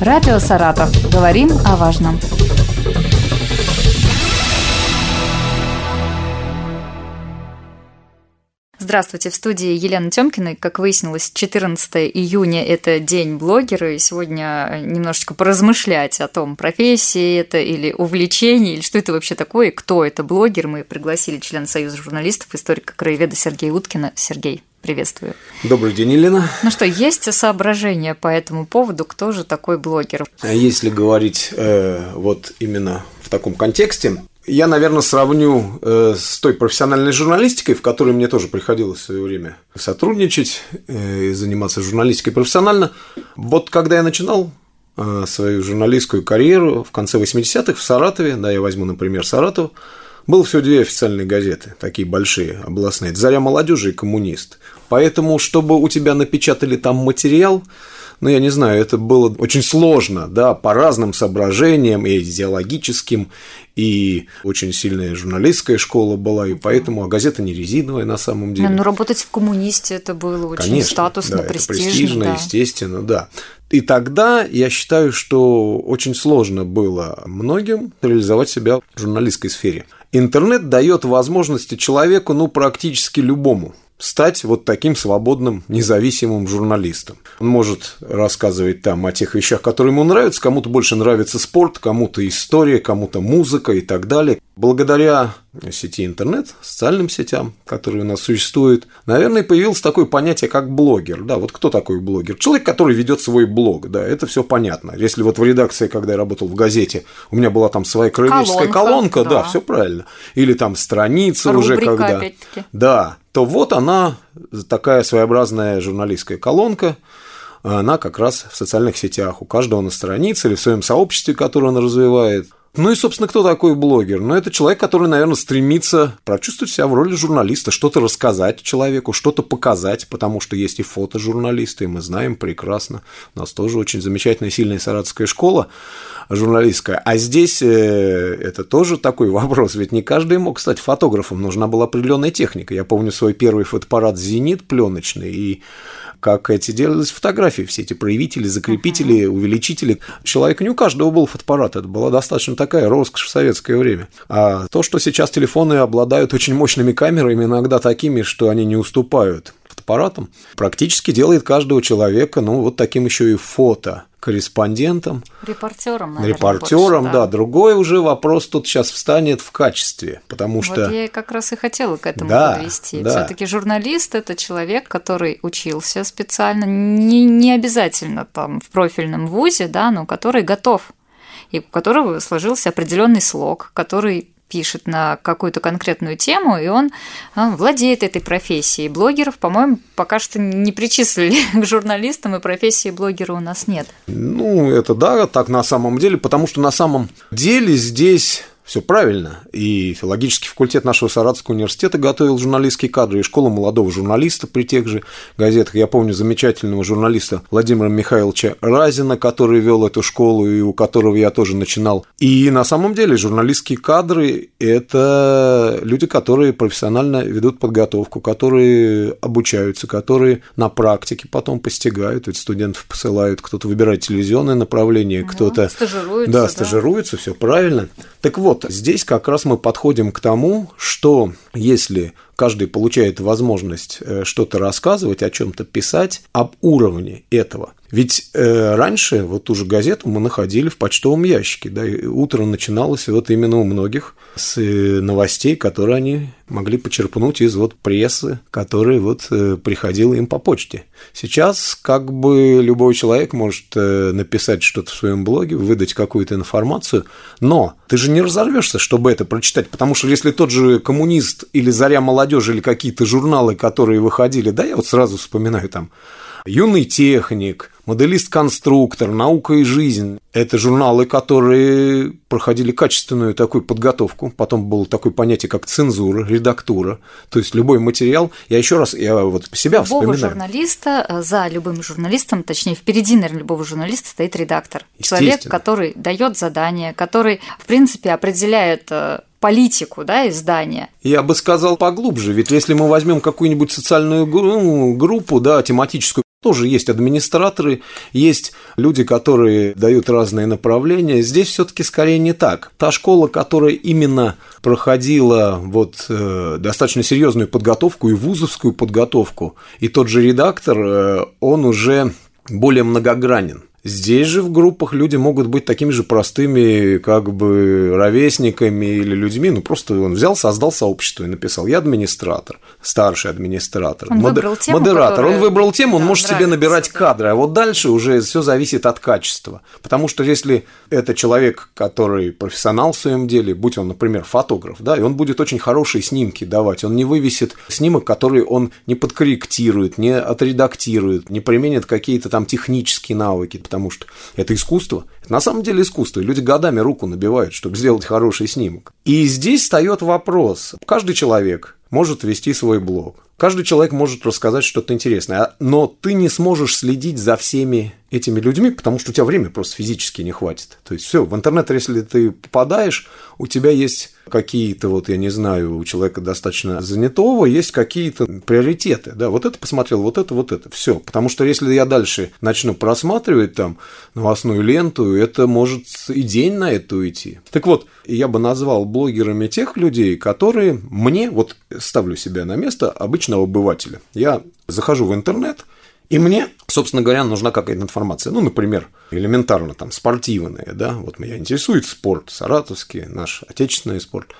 Радио «Саратов». Говорим о важном. Здравствуйте, в студии Елена Тёмкина. Как выяснилось, 14 июня – это День блогера, и сегодня немножечко поразмышлять о том, профессия это или увлечение, или что это вообще такое, кто это блогер. Мы пригласили члена Союза журналистов, историка краеведа Сергея Уткина. Сергей, приветствую. Добрый день, Елена. Ну что, есть соображения по этому поводу, кто же такой блогер? А если говорить э, вот именно в таком контексте, я, наверное, сравню э, с той профессиональной журналистикой, в которой мне тоже приходилось в свое время сотрудничать э, и заниматься журналистикой профессионально. Вот когда я начинал э, свою журналистскую карьеру в конце 80-х в Саратове, да, я возьму, например, Саратов, было всего две официальные газеты, такие большие, областные. «Заря молодежи» и «Коммунист». Поэтому, чтобы у тебя напечатали там материал, ну, я не знаю, это было очень сложно, да, по разным соображениям, и идеологическим, и очень сильная журналистская школа была, и поэтому, а газета не резиновая на самом деле. Ну, работать в коммунисте это было очень Конечно, статусно, да, престижно. Это престижно, да. естественно, да. И тогда я считаю, что очень сложно было многим реализовать себя в журналистской сфере. Интернет дает возможности человеку, ну, практически любому стать вот таким свободным, независимым журналистом. Он может рассказывать там о тех вещах, которые ему нравятся, кому-то больше нравится спорт, кому-то история, кому-то музыка и так далее. Благодаря сети интернет, социальным сетям, которые у нас существуют, наверное, появилось такое понятие, как блогер. Да, вот кто такой блогер? Человек, который ведет свой блог, да, это все понятно. Если вот в редакции, когда я работал в газете, у меня была там своя краеведческая колонка, колонка да. да, все правильно. Или там страница Рубрика, уже когда. Да, то вот она такая своеобразная журналистская колонка, она как раз в социальных сетях, у каждого на странице или в своем сообществе, которое он развивает – ну и, собственно, кто такой блогер? Ну, это человек, который, наверное, стремится прочувствовать себя в роли журналиста, что-то рассказать человеку, что-то показать, потому что есть и фотожурналисты, и мы знаем прекрасно. У нас тоже очень замечательная, сильная саратовская школа журналистская. А здесь э, это тоже такой вопрос, ведь не каждый мог стать фотографом, нужна была определенная техника. Я помню свой первый фотоаппарат «Зенит» пленочный, и как эти делались фотографии, все эти проявители, закрепители, увеличители. Человек не у каждого был фотоаппарат, это была достаточно такая роскошь в советское время. А то, что сейчас телефоны обладают очень мощными камерами, иногда такими, что они не уступают фотоаппаратам, практически делает каждого человека, ну, вот таким еще и фото корреспондентом. Репортером, наверное, Репортером, больше, да. да. Другой уже вопрос тут сейчас встанет в качестве, потому вот что... Я как раз и хотела к этому да, подвести. Да. все таки журналист – это человек, который учился специально, не, не обязательно там в профильном вузе, да, но который готов и у которого сложился определенный слог, который пишет на какую-то конкретную тему, и он а, владеет этой профессией. Блогеров, по-моему, пока что не причислили к журналистам, и профессии блогера у нас нет. Ну, это да, так на самом деле, потому что на самом деле здесь все правильно. И филологический факультет нашего Саратовского университета готовил журналистские кадры, и школа молодого журналиста при тех же газетах. Я помню замечательного журналиста Владимира Михайловича Разина, который вел эту школу, и у которого я тоже начинал. И на самом деле журналистские кадры – это люди, которые профессионально ведут подготовку, которые обучаются, которые на практике потом постигают, ведь студентов посылают, кто-то выбирает телевизионное направление, кто-то… Стажируется. Да, стажируется, да. все правильно. Так вот, здесь как раз мы подходим к тому, что если каждый получает возможность э, что-то рассказывать, о чем-то писать, об уровне этого. Ведь э, раньше вот ту же газету мы находили в почтовом ящике, да, и утро начиналось вот именно у многих с э, новостей, которые они могли почерпнуть из вот прессы, которая вот э, приходила им по почте. Сейчас как бы любой человек может э, написать что-то в своем блоге, выдать какую-то информацию, но ты же не разорвешься, чтобы это прочитать, потому что если тот же коммунист или заря молодежи или какие-то журналы, которые выходили, да, я вот сразу вспоминаю там юный техник, моделист-конструктор, наука и жизнь. Это журналы, которые проходили качественную такую подготовку. Потом было такое понятие, как цензура, редактура. То есть любой материал. Я еще раз, я вот по себя любого вспоминаю. журналиста, э, за любым журналистом, точнее, впереди, наверное, любого журналиста стоит редактор. Человек, который дает задание, который, в принципе, определяет э, политику да, издания. Я бы сказал поглубже, ведь если мы возьмем какую-нибудь социальную группу, да, тематическую, Тоже есть администраторы, есть люди, которые дают разные направления. Здесь все-таки скорее не так. Та школа, которая именно проходила вот э, достаточно серьезную подготовку и вузовскую подготовку, и тот же редактор, э, он уже более многогранен. Здесь же в группах люди могут быть такими же простыми, как бы ровесниками или людьми. Ну, просто он взял, создал сообщество и написал: Я администратор, старший администратор, он мод... выбрал тему, модератор. Которая... Он выбрал тему, он да, может нравится, себе набирать да. кадры. А вот дальше уже все зависит от качества. Потому что если это человек, который профессионал в своем деле, будь он, например, фотограф, да, и он будет очень хорошие снимки давать, он не вывесит снимок, который он не подкорректирует, не отредактирует, не применит какие-то там технические навыки, потому что это искусство. Это на самом деле искусство. Люди годами руку набивают, чтобы сделать хороший снимок. И здесь встает вопрос. Каждый человек может вести свой блог. Каждый человек может рассказать что-то интересное, но ты не сможешь следить за всеми этими людьми, потому что у тебя времени просто физически не хватит. То есть все, в интернет, если ты попадаешь, у тебя есть какие-то, вот я не знаю, у человека достаточно занятого, есть какие-то приоритеты. Да, вот это посмотрел, вот это, вот это. Все. Потому что если я дальше начну просматривать там новостную ленту, это может и день на это уйти. Так вот, я бы назвал блогерами тех людей, которые мне, вот ставлю себя на место обычного обывателя. Я захожу в интернет, и мне, собственно говоря, нужна какая-то информация. Ну, например, элементарно там спортивная, да, вот меня интересует спорт, саратовский, наш отечественный спорт.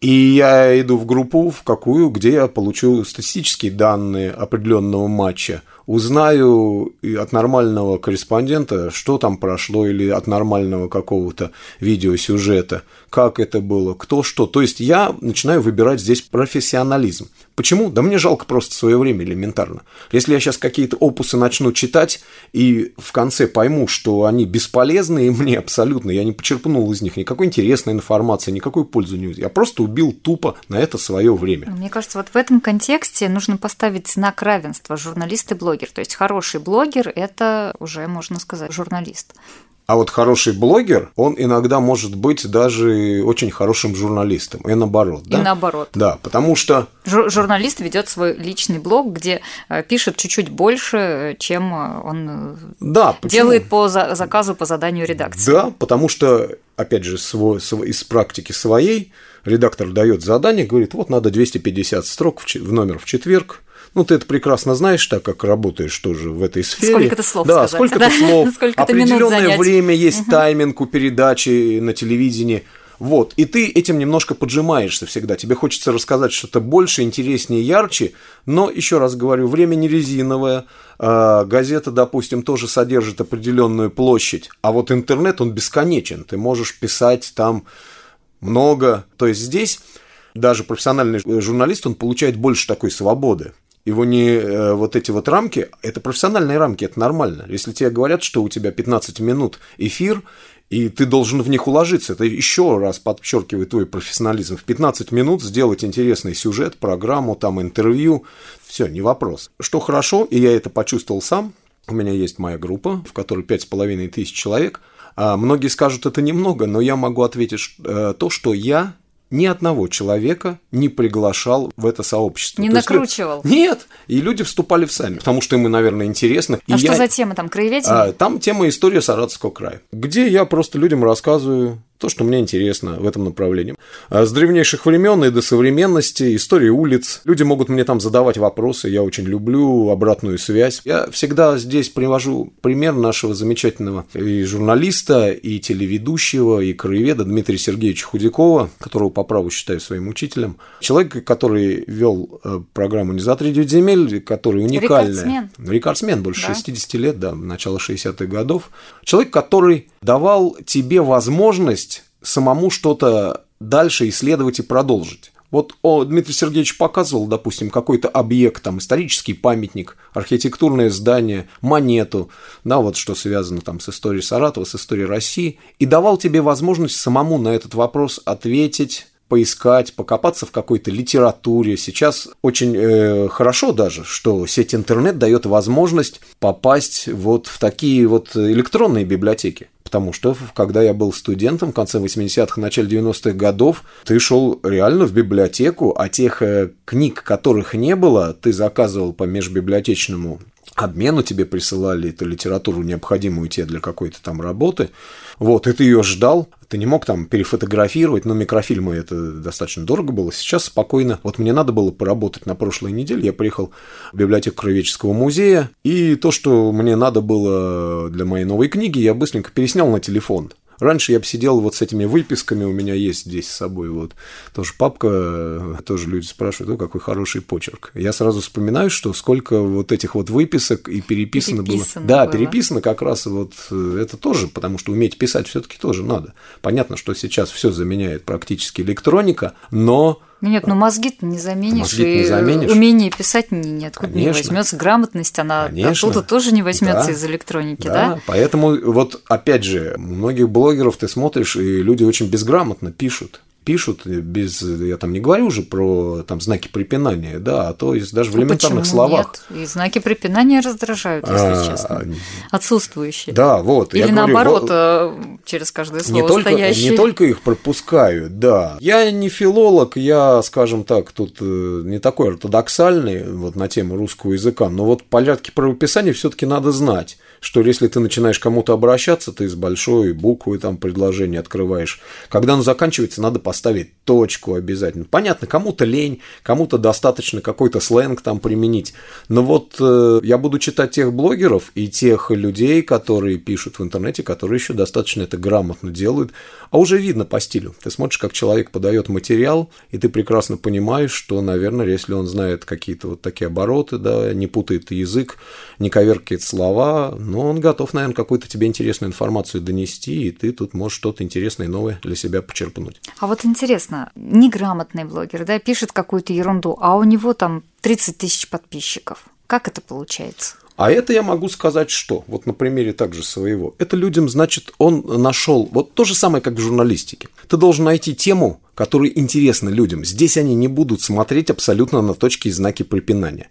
И я иду в группу, в какую, где я получу статистические данные определенного матча, узнаю от нормального корреспондента, что там прошло, или от нормального какого-то видеосюжета, как это было, кто что. То есть я начинаю выбирать здесь профессионализм. Почему? Да мне жалко просто свое время элементарно. Если я сейчас какие-то опусы начну читать и в конце пойму, что они бесполезны и мне абсолютно, я не почерпнул из них никакой интересной информации, никакой пользы не Я просто убил тупо на это свое время. Мне кажется, вот в этом контексте нужно поставить знак равенства журналист и блогер. То есть хороший блогер – это уже, можно сказать, журналист. А вот хороший блогер, он иногда может быть даже очень хорошим журналистом. И наоборот. И да? наоборот. Да, потому что... Жур- журналист ведет свой личный блог, где э, пишет чуть-чуть больше, чем он э, да, почему? делает по за- заказу, по заданию редакции. Да, потому что, опять же, свой, свой, из практики своей, редактор дает задание, говорит, вот надо 250 строк в, в номер в четверг, ну, ты это прекрасно знаешь, так как работаешь тоже в этой сфере. Сколько-то слов Да, сколько-то слов. Сколько-то Определенное время есть тайминг у передачи на телевидении. Вот, и ты этим немножко поджимаешься всегда. Тебе хочется рассказать что-то больше, интереснее, ярче, но, еще раз говорю, время не резиновое. Газета, допустим, тоже содержит определенную площадь, а вот интернет, он бесконечен. Ты можешь писать там много. То есть здесь даже профессиональный журналист, он получает больше такой свободы его не э, вот эти вот рамки, это профессиональные рамки, это нормально. Если тебе говорят, что у тебя 15 минут эфир, и ты должен в них уложиться, это еще раз подчеркивает твой профессионализм. В 15 минут сделать интересный сюжет, программу, там интервью, все, не вопрос. Что хорошо, и я это почувствовал сам, у меня есть моя группа, в которой 5,5 тысяч человек. А многие скажут, это немного, но я могу ответить э, то, что я ни одного человека не приглашал в это сообщество. Не То накручивал? Есть, нет, и люди вступали в сами, потому что им, наверное, интересно. А и что я... за тема там, краеведение? А, там тема история Саратовского края, где я просто людям рассказываю то, что мне интересно в этом направлении. А с древнейших времен и до современности, истории улиц. Люди могут мне там задавать вопросы, я очень люблю обратную связь. Я всегда здесь привожу пример нашего замечательного и журналиста, и телеведущего, и краеведа Дмитрия Сергеевича Худякова, которого по праву считаю своим учителем. Человек, который вел э, программу «Не за 3 земель», который уникальный. Рекордсмен. Рекордсмен, больше да. 60 лет, да, начало 60-х годов. Человек, который давал тебе возможность самому что-то дальше исследовать и продолжить. Вот о, Дмитрий Сергеевич показывал, допустим, какой-то объект, там, исторический памятник, архитектурное здание, монету, да, вот что связано там с историей Саратова, с историей России, и давал тебе возможность самому на этот вопрос ответить, поискать, покопаться в какой-то литературе. Сейчас очень э, хорошо даже, что сеть интернет дает возможность попасть вот в такие вот электронные библиотеки. Потому что, когда я был студентом в конце 80-х, начале 90-х годов, ты шел реально в библиотеку, а тех э, книг, которых не было, ты заказывал по межбиблиотечному обмену тебе присылали эту литературу, необходимую тебе для какой-то там работы. Вот, и ты ее ждал, ты не мог там перефотографировать, но микрофильмы это достаточно дорого было. Сейчас спокойно. Вот мне надо было поработать на прошлой неделе. Я приехал в библиотеку Краеведческого музея, и то, что мне надо было для моей новой книги, я быстренько переснял на телефон. Раньше я бы сидел вот с этими выписками, у меня есть здесь с собой вот тоже папка, тоже люди спрашивают, ну, какой хороший почерк. Я сразу вспоминаю, что сколько вот этих вот выписок и переписано, переписано было. Да, было. переписано как раз вот э, это тоже, потому что уметь писать все таки тоже надо. Понятно, что сейчас все заменяет практически электроника, но нет, ну мозги не заменишь. Мозги не заменишь. Умение писать ниоткуда Конечно. не возьмется. Грамотность, она Конечно. оттуда тоже не возьмется да. из электроники, да? да? Поэтому вот опять же, многих блогеров ты смотришь, и люди очень безграмотно пишут пишут без, я там не говорю уже про там знаки препинания, да, а то есть даже в элементарных Почему словах. Нет? И знаки препинания раздражают, если а, честно. Отсутствующие. Да, вот. Или наоборот, говорю, э, через каждое слово не только, стоящие. Не только их пропускают, да. Я не филолог, я, скажем так, тут э, не такой ортодоксальный вот на тему русского языка, но вот порядки правописания все-таки надо знать что если ты начинаешь кому-то обращаться, ты с большой буквы там предложение открываешь. Когда оно заканчивается, надо поставить точку обязательно. Понятно, кому-то лень, кому-то достаточно какой-то сленг там применить. Но вот э, я буду читать тех блогеров и тех людей, которые пишут в интернете, которые еще достаточно это грамотно делают. А уже видно по стилю. Ты смотришь, как человек подает материал, и ты прекрасно понимаешь, что, наверное, если он знает какие-то вот такие обороты, да, не путает язык, не коверкает слова, но он готов, наверное, какую-то тебе интересную информацию донести, и ты тут можешь что-то интересное и новое для себя почерпнуть. А вот интересно, неграмотный блогер, да, пишет какую-то ерунду, а у него там 30 тысяч подписчиков. Как это получается? А это я могу сказать что? Вот на примере также своего. Это людям, значит, он нашел вот то же самое, как в журналистике. Ты должен найти тему, которая интересна людям. Здесь они не будут смотреть абсолютно на точки и знаки препинания.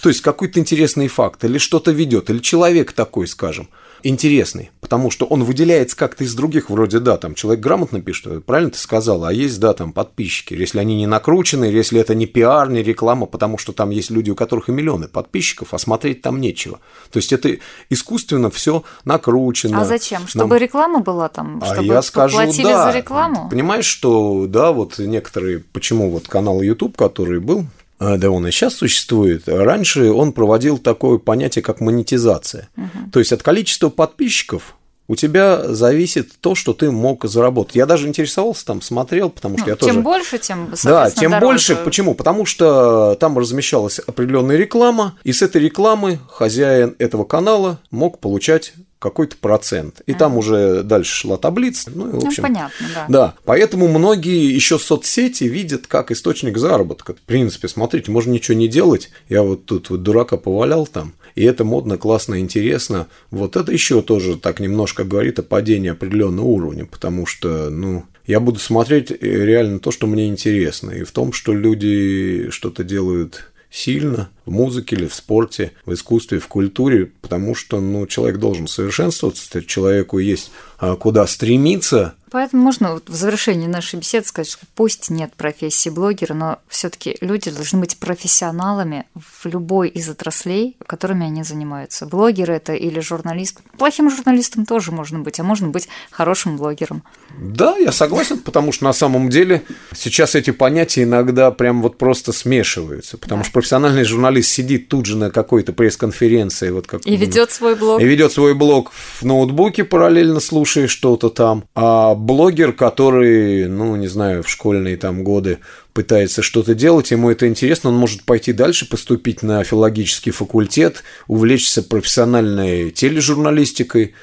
То есть какой-то интересный факт, или что-то ведет, или человек такой, скажем – интересный, потому что он выделяется как-то из других, вроде, да, там человек грамотно пишет, правильно ты сказала, а есть, да, там подписчики, если они не накручены, если это не пиар, не реклама, потому что там есть люди, у которых и миллионы подписчиков, а смотреть там нечего. То есть это искусственно все накручено. А зачем? Чтобы Нам... реклама была там? А чтобы а я скажу, платили да. за рекламу? Понимаешь, что, да, вот некоторые, почему вот канал YouTube, который был, а, да он и сейчас существует. Раньше он проводил такое понятие, как монетизация. Угу. То есть от количества подписчиков у тебя зависит то, что ты мог заработать. Я даже интересовался там, смотрел, потому что ну, я тем тоже... Тем больше, тем, Да, тем дороже. больше. Почему? Потому что там размещалась определенная реклама, и с этой рекламы хозяин этого канала мог получать какой-то процент. И а. там уже дальше шла таблица. Ну, и, в ну, общем, ну, понятно, да. Да, поэтому многие еще соцсети видят как источник заработка. В принципе, смотрите, можно ничего не делать. Я вот тут вот дурака повалял там, и это модно, классно, интересно. Вот это еще тоже так немножко говорит о падении определенного уровня, потому что, ну, я буду смотреть реально то, что мне интересно. И в том, что люди что-то делают сильно в музыке или в спорте, в искусстве, в культуре, потому что ну, человек должен совершенствоваться, человеку есть а, куда стремиться. Поэтому можно в завершении нашей беседы сказать, что пусть нет профессии блогера, но все-таки люди должны быть профессионалами в любой из отраслей, которыми они занимаются. Блогер это или журналист. Плохим журналистом тоже можно быть, а можно быть хорошим блогером. Да, я согласен, потому что на самом деле сейчас эти понятия иногда прям вот просто смешиваются, потому да. что профессиональный журналист сидит тут же на какой-то пресс-конференции, вот как и ведет свой блог, и ведет свой блог в ноутбуке параллельно слушая что-то там, а блогер, который, ну не знаю, в школьные там годы пытается что-то делать, ему это интересно, он может пойти дальше, поступить на филологический факультет, увлечься профессиональной тележурналистикой,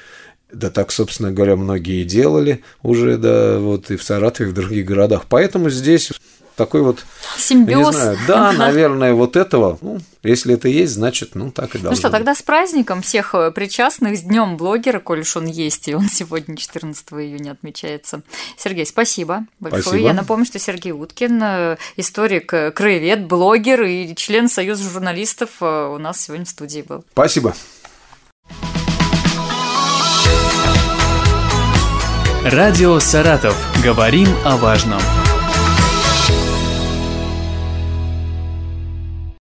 да так, собственно говоря, многие делали уже, да, вот и в Саратове, и в других городах. Поэтому здесь такой вот... Симбиоз. Не знаю, да, наверное, вот этого, ну, если это есть, значит, ну, так и должно Ну что, тогда с праздником всех э, причастных, с Днем блогера, коль уж он есть, и он сегодня, 14 июня, отмечается. Сергей, спасибо большое. Спасибо. Я напомню, что Сергей Уткин, э, историк, э, краевед, блогер и член Союза журналистов у нас сегодня в студии был. Спасибо. Радио «Саратов». Говорим о важном.